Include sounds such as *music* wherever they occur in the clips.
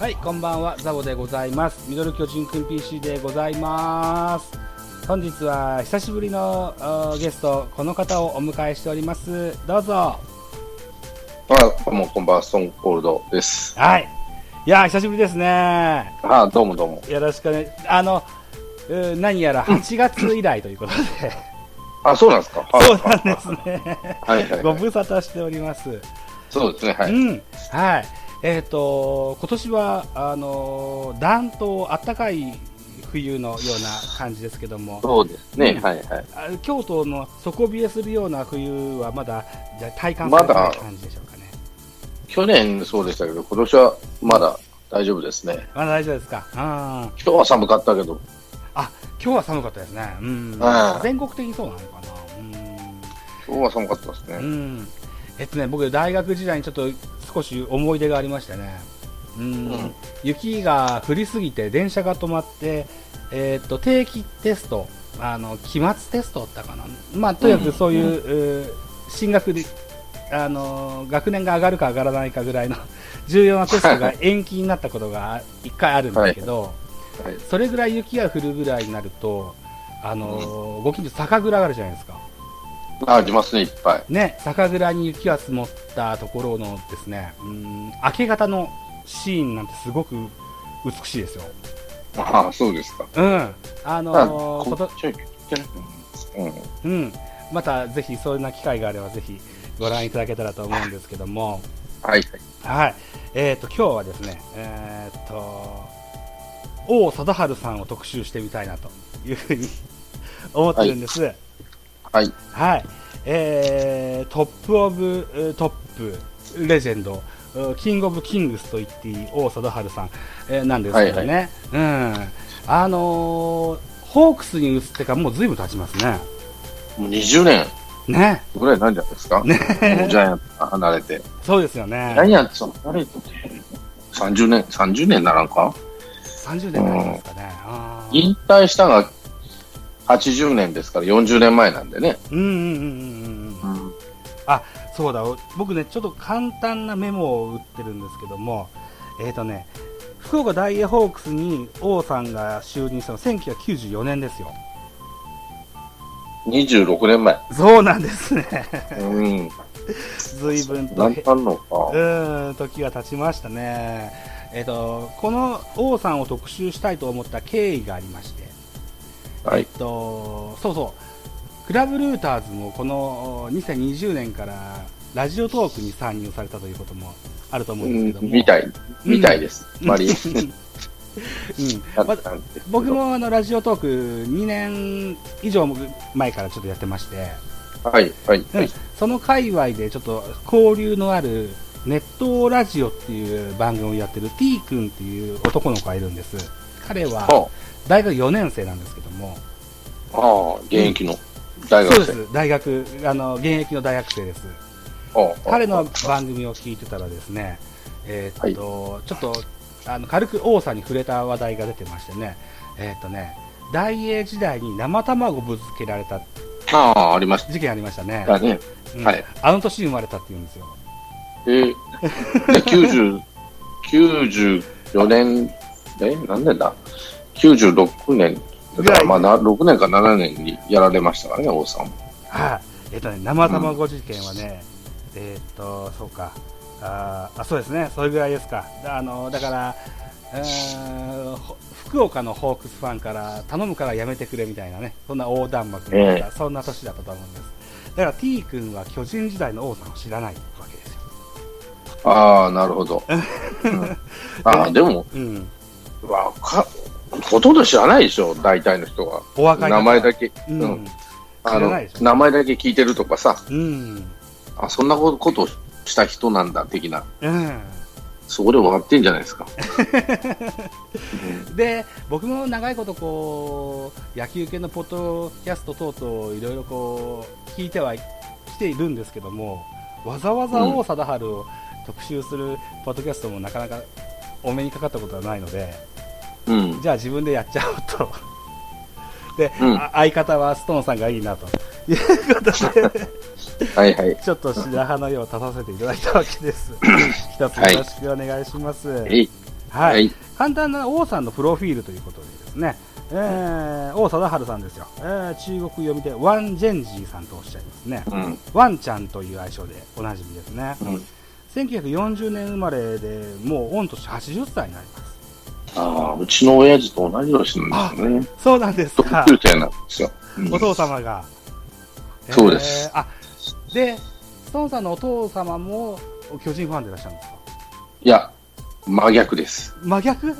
はい、こんばんは、ザボでございます。ミドル巨人くん PC でございます。本日は久しぶりのゲスト、この方をお迎えしております。どうぞ。あ、どうもこんばんは、ストーンコールドです。はい。いやー、久しぶりですね。あ、どうもどうも。よろしくね。あの、何やら8月以来ということで、あ、そうなんですか？はいそうなんですね。はいはい、はい。ご無沙汰しております。そうですね、はい。うん。はい。えっ、と、今年は、あのー、暖冬、暖かい冬のような感じですけども、そうですね、うんはいはい。あ京都の底冷えするような冬はまだじゃ体感されてない感じでしょうかね。去年そうでしたけど、今年はまだ大丈夫ですね。まだ大丈夫ですか。うん。今日は寒かったけど、あ、今日は寒かったですね。うん。うん全国的にそうなのかな。今日は寒かったですうん。うね。ん。えっとね、僕、大学時代にちょっと少し思い出がありましてね。うん。うん雪が降りすぎて電車が止まって、えっと、定期テスト、あの、期末テストだったかな。まあ、とにかくそういう、うー進学で、あの、学年が上がるか上がらないかぐらいの *laughs* 重要なテストが延期になったことが一回あるんだけど、はい。それぐらい雪が降るぐらいになると、あの、ご近所酒蔵があるじゃないですか。あ、ありますね、いっぱい。ね、酒蔵に雪が積もったところのですね、うん、明け方のシーンなんてすごく美しいですよ。ああ、そうですか。うん。ああ、のーうん。うん。またぜひそんな機会があればぜひご覧いただけたらと思うんですけども、はいはい。はい。えっ、と、今日はですね、えっ、と、王貞治さんを特集してみたいなというふうに思ってるんです。はい。はい。えー、トップオブえートップレジェンド、うキングオブキングスと言っていい王貞治さん、えーなんですけどね。うん。あのーホークスに移ってからもう随分経ちますね。もう20年ね。ぐらいなんじゃないですか？ねもうジャイアンツ離れて。そうですよねジ。ャイアンツ離れて30年、30年ならんか？30年になりますかね。引退したのが80年ですから40年前なんでね。うんうんうんうんうん。うん。そうだ、僕ね、ちょっと簡単なメモを打ってるんですけども、えっ、とね、福岡ダイエーホークスに王さんが就任したの1994年ですよ。26年前。そうなんですね。うん。随分となんたんのか。うーん、時が経ちましたね。えっ、と、この王さんを特集したいと思った経緯がありまして、はいえっ。と、そうそう、クラブルーターズもこの2020年からラジオトークに参入されたということもあると思ううんですけども。ん、みたい。みたいです。マリー。*laughs* うんだ *laughs* まったんですけど僕。もあのラジオトーク2年以上前からちょっとやってまして、はい、はい、うんはい。その界隈でちょっと交流のあるネットラジオっていう番組をやってる T 君っていう男の子がいるんです。彼はは大学4年生なんですけども、あ、ああ、現役の大学生。そうです、大学、あの、現役の大学生です。ああ。彼の番組を聞いてたらですね、えーっと、ちょっと、あの、軽く王さんに触れた話題が出てましてね、えーっとね、大英時代に生卵ぶつけられたああ、ありまし事件ありましたね。たね。うん。はい。あの年に生まれたって言うんですよ。えー、で90、94年、え、何年だ？?96 年。だからまあな、6年か7年にやられましたからね、王さんも。はい。えっとね、生卵事件はね、えーっと、そうか。あーあ、そうですね。それぐらいですか。だあの、だから、福岡のホークスファンから頼むからやめてくれみたいなね、そんな横断幕があった、えそんな年だったと思うんです。だから T 君は巨人時代の王さんを知らないわけですよ。ああ、なるほど。*laughs* うん、ああ、でも、うん。わか、ほとんど知らないでしょ、大体の人は。お若い方名前だけ、う。うんん。あの名前だけ聞いてるとかさ、うん。あ、そんなことをした人なんだ、的な。うん。そこで終わってんじゃないですか。*laughs* で僕も長いことこう野球系のポッドキャスト等々いろいろこう聞いてはきているんですけどもわざわざ王貞治を特集するポッドキャストもなかなかお目にかかったことはないのでうん。じゃあ自分でやっちゃおうと *laughs* で、うんあ相方はストーンさんがいいなということで *laughs* はいはい。ちょっと白羽の矢を立たせていただいたわけです *coughs* 一つよろしくお願いします、えい。はい。はい。簡単な王さんのプロフィールということでですね、えー、王貞治さんですよ。えー、中国読みでワン・ジェンジーさんとおっしゃいますね。うん。ワンちゃんという愛称でおなじみですね。うん。1940年生まれで、もう御年80歳になります。ああ、うちの親父と同じ年なんですよね。そうなんです同か。級生なんですよ。うんお父様が。そうですえーあ、で、ストーンさんのお父様も巨人ファンでいらっしゃるんですか？いや、真逆です。真逆？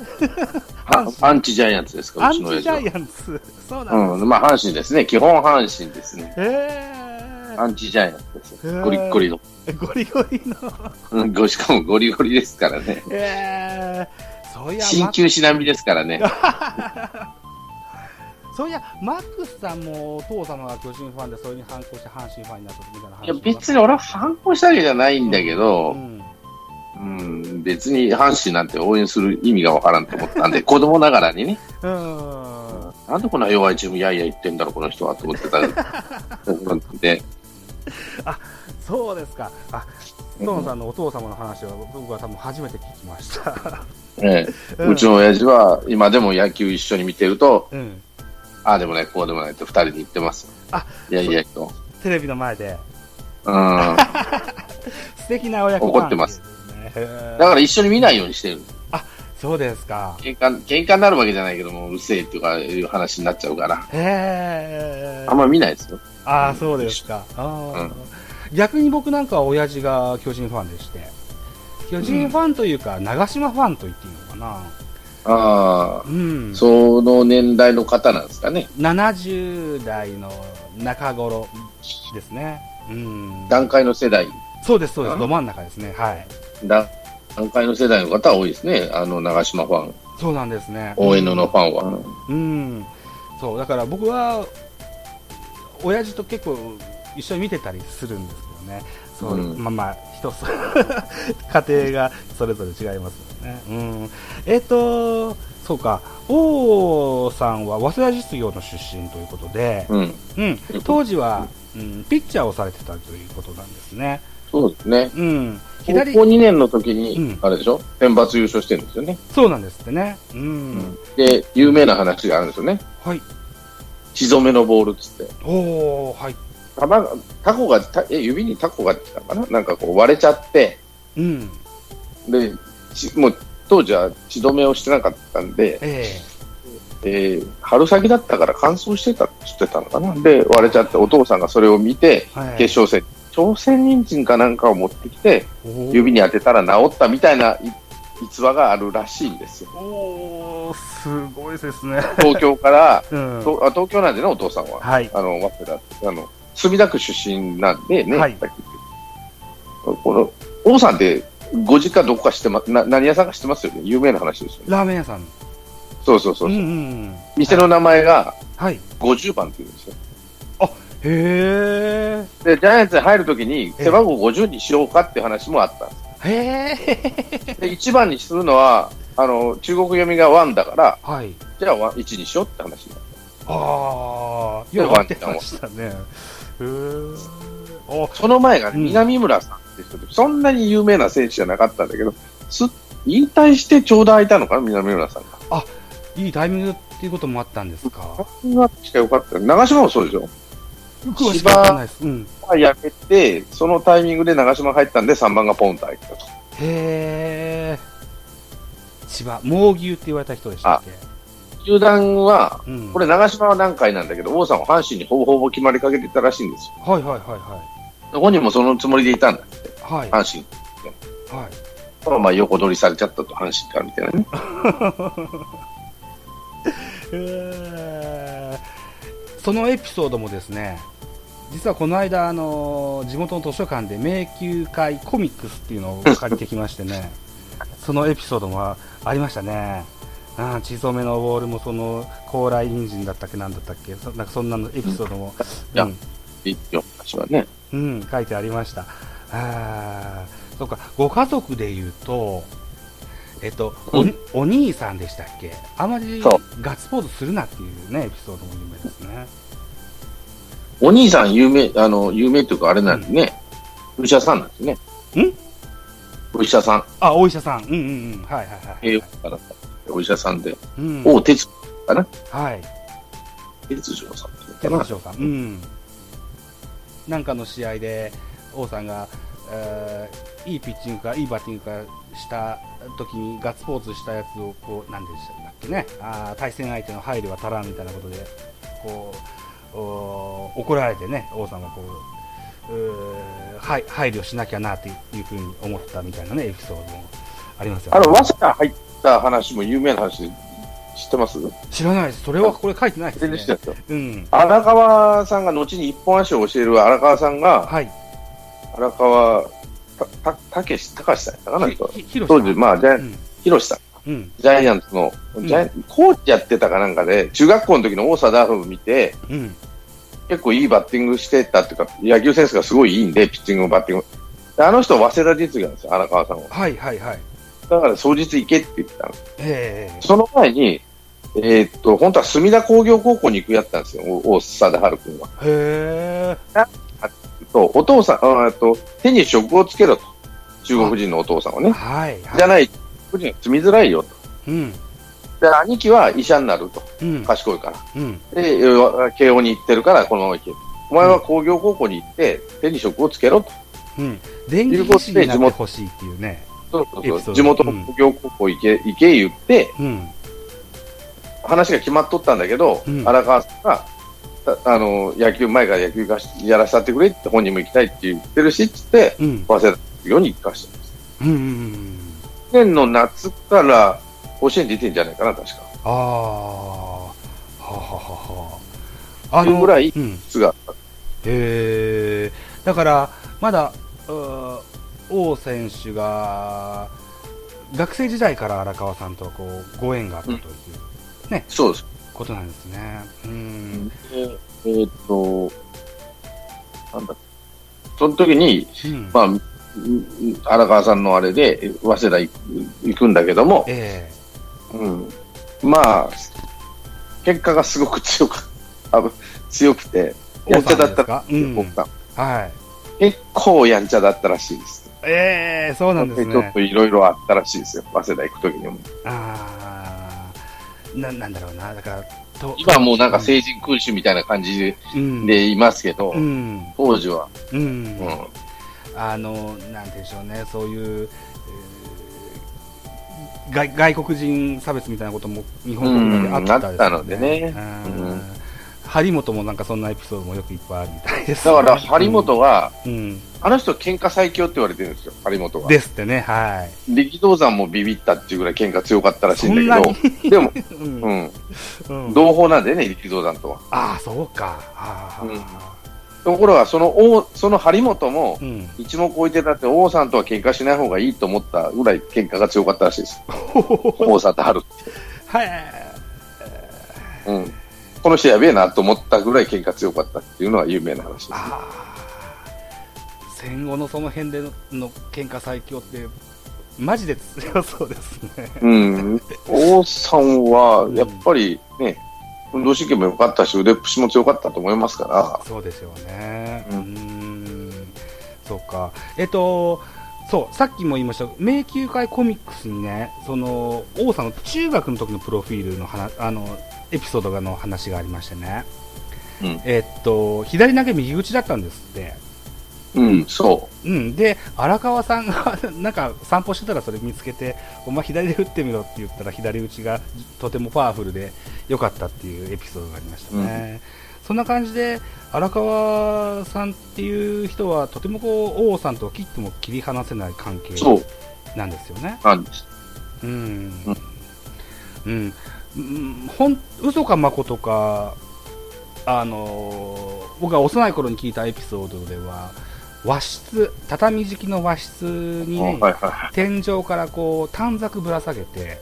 あアンチジャイアンツですか、アンチうちの親父は。ジャイアンツ。そうなんです。うん、まあ、阪神ですね。基本阪神ですね。えアンチジャイアンツです。ゴリッゴリの。ー、ゴリゴリの。うん、ごしかもゴリゴリですからね。えー、そういや、鍼灸師並みですからね。*laughs* そういや、マックスさんもお父様が巨人ファンで、それに反抗して阪神ファンになったみたいな話いや、別に俺は反抗したわけじゃないんだけどう、ん、うん、別に阪神なんて応援する意味がわからんと思ったんで、*laughs* 子供ながらにね、うん。なんでこんな弱いチームやいや言ってんだろう、この人は、と思ってたで、そうですか。あ、ストーンさんのお父様の話は僕は多分初めて聞きました。*laughs* ええうちの親父は今でも野球一緒に見てると、うん。ああでもない、こうでもないって二人で言ってます。あいやいやと。テレビの前で。うん。*laughs* 素敵な親子怒ってますだから一緒に見ないようにしてる。そうですか。喧嘩、喧嘩になるわけじゃないけども、うるせえっていうか、いう話になっちゃうから、へえ。あんま見ないですよ。ああ、そうですか。あーうん逆に僕なんかは親父が巨人ファンでして、巨人ファンというか、長島ファンと言っていいのかな。ああ、うん。その年代の方なんですかね。70代の中頃ですね。うん。段階の世代、そうです、そうです。あど真ん中ですね。はい。段段階の世代の方は多いですね。あの、長島ファン、そうなんですね。大江野のファンは。うん。そう、だから僕は、親父と結構一緒に見てたりするんですけどね。そう、うんまあまあ、一つ、*laughs* 家庭がそれぞれ違いますよね。うん。えっ、と、そうか、王さんは早稲田実業の出身ということで、うん。うん、当時は、うん、ピッチャーをされてたということなんですね。そうですね。うん。高左校、2年の時に、うんあれでしょ？選抜優勝してるんですよね。そうなんですってね。うん。で、有名な話があるんですよね。はい。血染めのボールっつって。おー、はい。球が、タコが、たえ指にタコが来たかな？なんかこう割れちゃって、うん。で、ちもう当時は血止めをしてなかったんで、ええー春先だったから乾燥してたって言ってたのかな？で、割れちゃって、お父さんがそれを見て、えはい。決勝戦、朝鮮人参かなんかを持ってきて、指に当てたら治ったみたいない逸話があるらしいんですよ。おー、すごいですね。東京から、*laughs* うん。東京なんでね、お父さんは。はい。あの、早稲田、あの、墨田区出身なんでね、はいこの、王さんって、ご実家どこか知ってま、な、何屋さんか知ってますよね？有名な話ですよね。ラーメン屋さん。そうそうそうそう、んうんうん。店の名前がはい。50番って言うんですよ。へー。で、ジャイアンツに入るときに、背番号50にしようかって話もあったんです。へー。で、1番にするのは、あの、中国読みが1だから、はい。じゃあ1にしようって話になっあー、でよくってましたね。へ。その前がね、うん南村さんって人で、そんなに有名な選手じゃなかったんだけど、す引退してちょうど空いたのかな、南村さんが。いいタイミングっていうこともあったんですか？なしかよかった。長島もそうでしょ？詳しくわかんないです。うん。やめて、そのタイミングで長島入ったんで、3番がポンと入ったと。へー。千葉、猛牛って言われた人でしたっけ？球団は、うん。これ長島は何回なんだけど、王さんは阪神にほぼほぼ決まりかけてたらしいんですよ。はいはいは本人もそのつもりでいたんだって、いはい。はい。阪神。はい。まあまあ横取りされちゃったと、阪神からみたいなね。*laughs* えーそのエピソードもですね、実はこの間、あの地元の図書館で迷宮会コミックスっていうのを借りてきましてね、*laughs* そのエピソードもありましたね。あー血染めのボールもその高麗人参だったっけなんだったっけそなんかそんなのエピソードも、うんいいよ、私はね。うん、書いてありました。あーそうか、ご家族で言うと、えっと、おうんお兄さんでしたっけ？あまりガッツポーズするなっていうね、エピソードも有名ですね。お兄さん有名、あの、有名っていうかあれなんですね。お医者さんなんですね。お医者さん、あ、お医者さん。うんうんうん。はいはいはい。栄養科だった。お医者さんで、うん。王哲かな？はい。哲丈さんっていう哲のか翔さん。うん。なんかの試合で、王さんが、えーいいピッチングか、いいバッティングかした時にガッツポーズしたやつを、こう、なんでしたっけね？あー対戦相手の配慮は足らんみたいなことで、こう、お怒られてね、王さんはこう、うーはい配慮しなきゃなっていうふうに思ったみたいなね、エピソードもありますよね。あの、早稲田入った話も有名な話で知ってます？知らないです。それはこれ書いてないですね。全然知ってたよ。うん。荒川さんが後に一本足を教える荒川さんが、はい。荒川た、た、たけし、たかしさんかな？ん当時、まあ、ジャイうん。ひろしさん、うん。ジャイアンツの、んジャイコーチやってたかなんかで、中学校の時の大貞治を見て、うん。結構いいバッティングしてたっていうか、野球センスがすごいいいんで、ピッチングもバッティングも。であの人、早稲田実業なんですよ、荒川さんは。はいはいはい。だから、早日行けって言ってたの。ええその前に、えーっと、本当は墨田工業高校に行くやったんですよ、お大貞治君は。へと、お父さん、あと、手に職をつけろと。中国人のお父さんはえ。ね。はい。はいじゃない、中国人は住みづらいよと。うん。で、兄貴は医者になると。うん。賢いから。うん。で、えー慶応に行ってるから、このまま行ける。お前は工業高校に行って、手に職をつけろと。うん。電気技師になってほしいっていうね。そうそうそうエピソード地元の工業高校行け、行け言って、うん。話が決まっとったんだけど、うん荒川さんが、たあの、野球、前から野球がしやらせてくれって本人も行きたいって言ってるし、つって、うん。早稲田業に行かしてるんです。うんうんうん。去年の夏から甲子園出てんじゃないかな、確か。ああ。ははははあいうぐらいうん。質があった。へえ。だから、まだ、王選手が、学生時代から荒川さんとこうご縁があったというそうです。ことなんですね。うん。でえーっと、なんだその時に、うん。まあ、うん荒川さんのあれで、早稲田行くんだけども、えうん、まあ、結果がすごく強く、あ強くて、えやんちゃだったか？うんはい。結構やんちゃだったらしいです。ええそうなんですねちょっと。いろいろあったらしいですよ、早稲田行く時にも。ああ、な、なんだろうな。だから、と今はもうなんか成人君主みたいな感じでいますけど、うん。当時は、うん。うんあの、なんでしょうね、そういう、えー外外国人差別みたいなことも日本であったね。うんあったのでねうんうん張本もなんかそんなエピソードもよくいっぱいあるみたいです、だから張本が、うん、あの人喧嘩最強って言われてるんですよ、張本が。ですってね、はい。力道山もビビったっていうぐらい喧嘩強かったらしいそんだにけど、でも、う *laughs* んうん、うん同胞なんでね、力道山とは。ああ、そうか。ところが、その王、その張本もう、ん。一目置いてたって王さんとは喧嘩しない方がいいと思ったぐらい喧嘩が強かったらしいです。王さんと春。はい。うん。この人やべえなと思ったぐらい喧嘩強かったっていうのは有名な話です、ね。戦後のその辺でのの喧嘩最強って、マジで強そうですね。うん。王さんは、やっぱりね、運動神経も良かったし、腕っぷしも強かったと思いますから、そうですよね。ううんん。そうか。えっと、そう、さっきも言いました、迷宮会コミックスにね、その、王さんの中学の時のプロフィールの話、あの、エピソードの話がありましてね。うんえっと、左投げ右打ちだったんですって。うん、そうん、で荒川さんが *laughs* なんか散歩してたらそれ見つけてお前左で打ってみろって言ったら左打ちがとてもパワフルで良かったっていうエピソードがありましたね、そんな感じで荒川さんっていう人はとてもこう王さんと切っても切り離せない関係。なんですよねなんです。うんうん、うん、ほん嘘かまことかあの僕が幼い頃に聞いたエピソードでは和室畳敷きの和室にね、はいは天井からこう短冊ぶら下げて、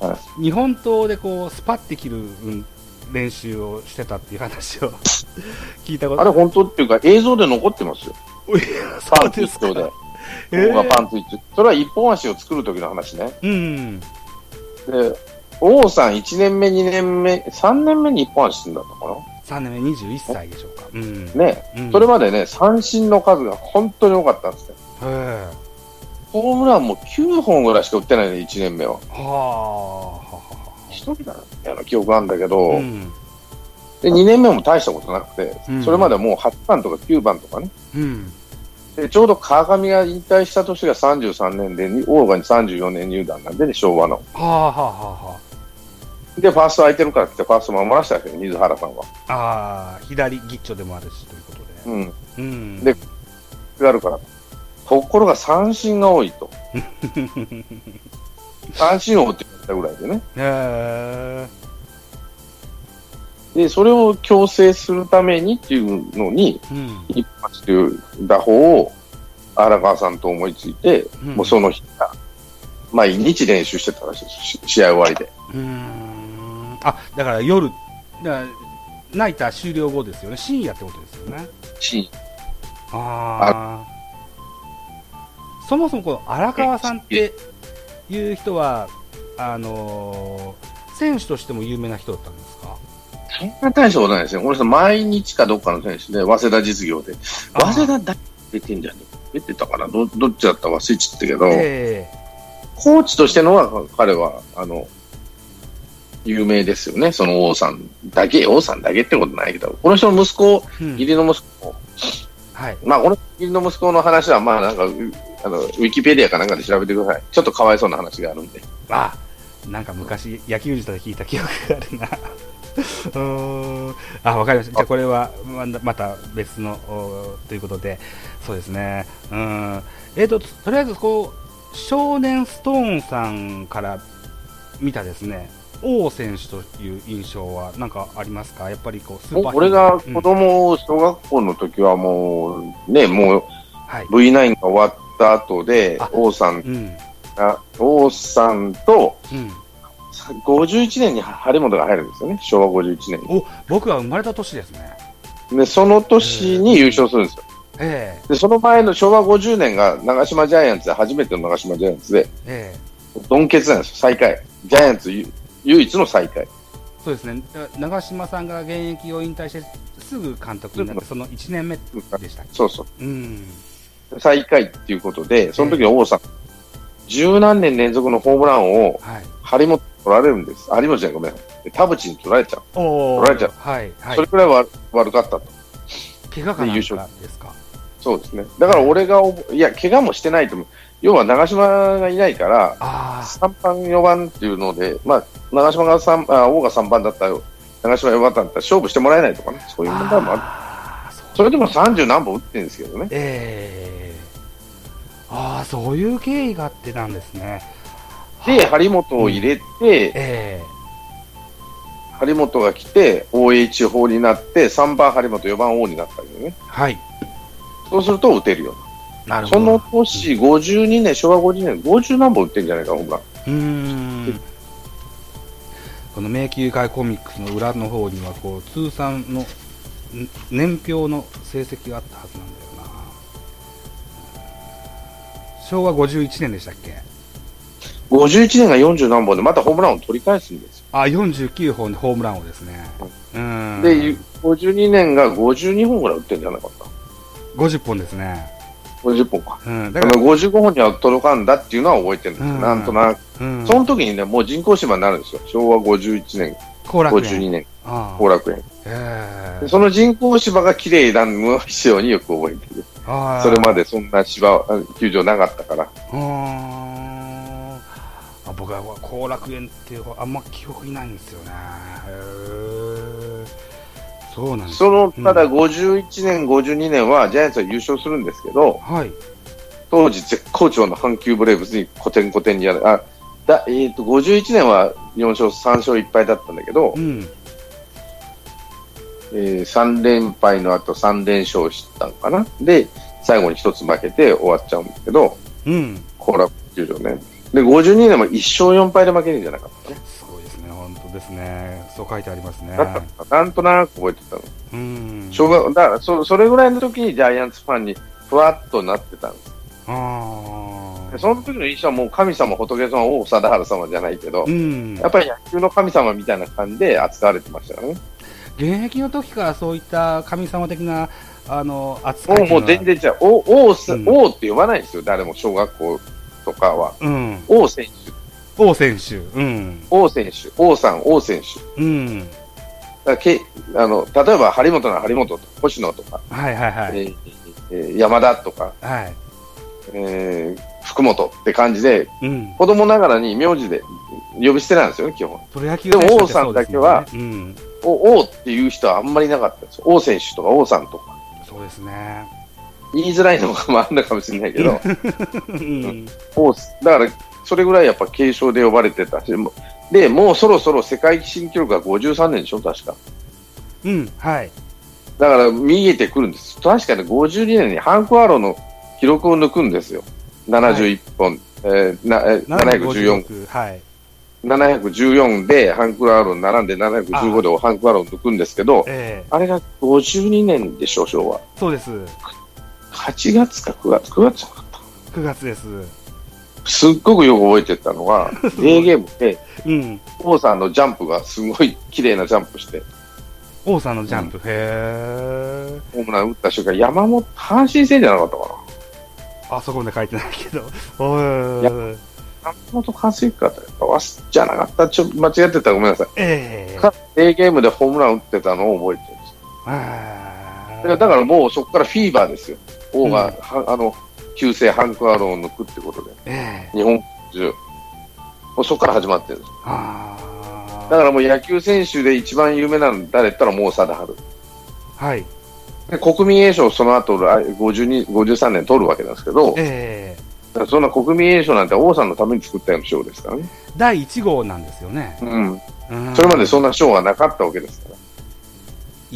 は日本刀でこうスパッて切る、うん練習をしてたっていう話を *laughs* 聞いたこい。とあれ本当っていうか映像で残ってますよ。パンツですか一丁で。えー王がパンツ一丁。それは一本足を作る時の話ね。うんで、王さん1年目、2年目、3年目に一本足すんだったか3年目21歳でしょうか、うん。なね。うん。それまでね、三振の数が本当に多かったんですよ。へホームランも9本ぐらいしか打ってないね、1年目は。はあ、一人だったような記憶あるんだけど、あ、うん、で2年目も大したことなくて、うん。それまではもう8番とか9番とかね。うん、でちょうど川上が引退した年が33年で、オーガに34年入団なんでね、昭和の。はあ、はあ、はあ、はで、ファースト空いてるからって、ファースト守らせたわけよ、水原さんは。あ、ああ、左ギッチョでもあるしということで。うん。うん、でがあるから。ところが三振が多いと。*laughs* 三振王って言ったぐらいでね。へで、それを強制するためにっていうのに、え、うん、一発という打法を荒川さんと思いついて、うんもうその日から、毎日練習してたらしいですし試合終わりで。うーん、あ、だから夜、だからナイター終了後ですよね。深夜ってことですよね。しああ。そもそもこの荒川さんっていう人は、あのー選手としても有名な人だったんですか？そんな大したことないですね。この人、毎日かどっかの選手で、早稲田実業で。早稲田だ出てんじゃね出てたかな？どどっちだったか忘れちゃったけど、えコーチとしてのは、彼は、あの、有名ですよね。その王さんだけ、王さんだけってことないけど、この人の息子、義理の息子、はい。まあ、この義理の息子の話は、まあ、なんか、うあの、ウィキペディアかなんかで調べてください。ちょっとかわいそうな話があるんで。あ、なんか昔野球児とで聞いた記憶があるな。*laughs* うーんあ、わかりました。じゃあこれはままた別のおということで、そうですね。うん。えっ、と、とりあえずこう、少年ストーンさんから見たですね、王選手という印象は何かありますか？やっぱりこう、スーパー俺が子うん供、小学校の時はもう、ね、もうはい。V9 が終わった後であ、王さんうん。が、王さんと、うん。51年に張本が入るんですよね。昭和51年に。お、僕は生まれた年ですね。で、その年に優勝するんですよ。えで、その前の昭和50年が長島ジャイアンツで、初めての長島ジャイアンツで、えええドンケツなんですよ、最下位。ジャイアンツゆ唯一の最下位。そうですね。長嶋さんが現役を引退してすぐ監督になって、その1年目でしたっそうそう。けうん。最下位っていうことで、その時の王さん、十何年連続のホームランをはい。張本取られるんです。有本じゃない、ごめん。田淵に取られちゃう。お取られちゃうはい。はいそれ。くらい悪悪かったと。怪我かなんかですか？そうですね。だから俺がいや、怪我もしてないと思う。要は長島がいないから、あ3番、4番っていうので、まあ、長島が3、あ王が3番だったら、長島4番だったら勝負してもらえないとかね、そういう問題もある。それでも30何本打ってるんですけどね。ええああ、そういう経緯があってなんですね。で、張本を入れて、え張本が来て、OH 法になって、3番張本、4番王になったんだよね。えはい。そうすると打てるよ。なるほど。その年、52年、昭和50年、50何本打ってんじゃないか、ホームラン。うーんこの迷宮会コミックスの裏の方にはこう通算のん年表の成績があったはずなんだよな昭和51年でしたっけ？51年が40何本で、またホームランを取り返すんですよ。あ49本でホームランをですねうんで、52年が52本ぐらい打ってんじゃなかった？50本ですね50本か。うんだからだから55本には届かんだっていうのは覚えてるんですよ、うんなんとなく。うんその時にね、もう人工芝になるんですよ。昭和51年、後楽園52年、後楽園。その人工芝が綺麗なのを必要によく覚えてる。それまでそんな芝、あ球場なかったから。うーんあ僕は後楽園ってあんま記憶にないんですよね。へーそうなんですその、ただうん51年、52年はジャイアンツは優勝するんですけど、はい。当時絶好調の阪急ブレーブスにコテンコテンにやる。あ、だ、えっ、と、51年は4勝、3勝1敗だったんだけどう、ん。えー3連敗の後3連勝したのかな？で、最後に一つ負けて終わっちゃうんだけど、うん。後楽球場ね。で、52年も1勝4敗で負けるんじゃなかったね。ですね。そう書いてありますね *laughs* なんとなく覚えてたの。うん。小学、だからそ、それぐらいの時にジャイアンツファンにふわっとなってたんです。あその時の印象はもう神様、仏様、王貞治様じゃないけど、うん。やっぱり野球の神様みたいな感じで扱われてましたよね。現役の時からそういった神様的な、あの、扱いもうもう全然違う。王、王す、うん王って呼ばないんですよ、誰も小学校とかは、うん。王選手、王選手。うん。王選手、王さん、王選手。うん。だけあの例えば張本なら張本星野とか、はいはいはい。えーえー山田とか、はい。えー福本って感じで、うん。子供ながらに名字で呼び捨てなんですよね、基本。プロ野球でも王さんだけはそう王っていう人はあんまりいなかったんですよ。王選手とか王さんとか。うん。そうですね。言いづらいのもあるのかもしれないけど、うん。王だから、それぐらいやっぱ継承で呼ばれてたし、で、もうそろそろ世界新記録が53年でしょ、確か。うん。はい。だから見えてくるんです。確かに52年にハンク・アーローの記録を抜くんですよ。71本、えーなえー714、756はい。714でハンク・アーローに並んで715でハンク・アーローを抜くんですけど、ええあれが52年でしょ、昭和。そうです。8月か9月、9月じゃなかった。9月です。すっごくよく覚えてたのが、*laughs* デーゲームで、うん。王さんのジャンプがすごい綺麗なジャンプして、王さんのジャンプ。へえ。ホームラン打った瞬間、山本、阪神戦じゃなかったかな。あそこまで書いてないけど。おー山本和之かとわすじゃなかった。ちょっと間違ってたらごめんなさい。ええかデーゲームでホームラン打ってたのを覚えてるんです。あだからだからもうそこからフィーバーですよ。王が、はあの、旧姓ハンク・アーローを抜くってことで、ええ日本中。もうそこから始まってるんです。あだからもう野球選手で一番有名なの誰ったらもう貞治。あ。はい。で国民栄誉をその後来52 53年取るわけなんですけど、ええだからそんな国民栄誉なんて王さんのために作ったような賞ですからね。第1号なんですよね。うん。うんそれまでそんな賞はなかったわけですから。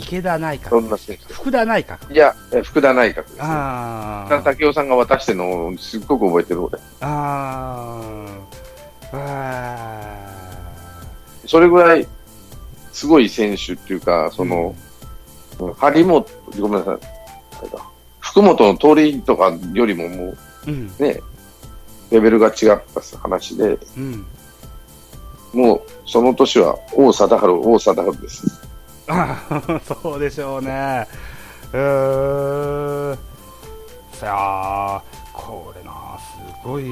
池田内そん閣。な。福田内閣。いや、え福田内閣です、ね。あ福田武雄さんが渡してるのをすっごく覚えてる俺。あ。ああ。それぐらいすごい選手っていうか、その、うん張本、ごめんなさい。あれだ福本の通りとかよりももうん。うね、レベルが違った話で、うん。もうその年は王貞治、王貞治です。*laughs* そうでしょうね。うーん。さあ、これな、すごい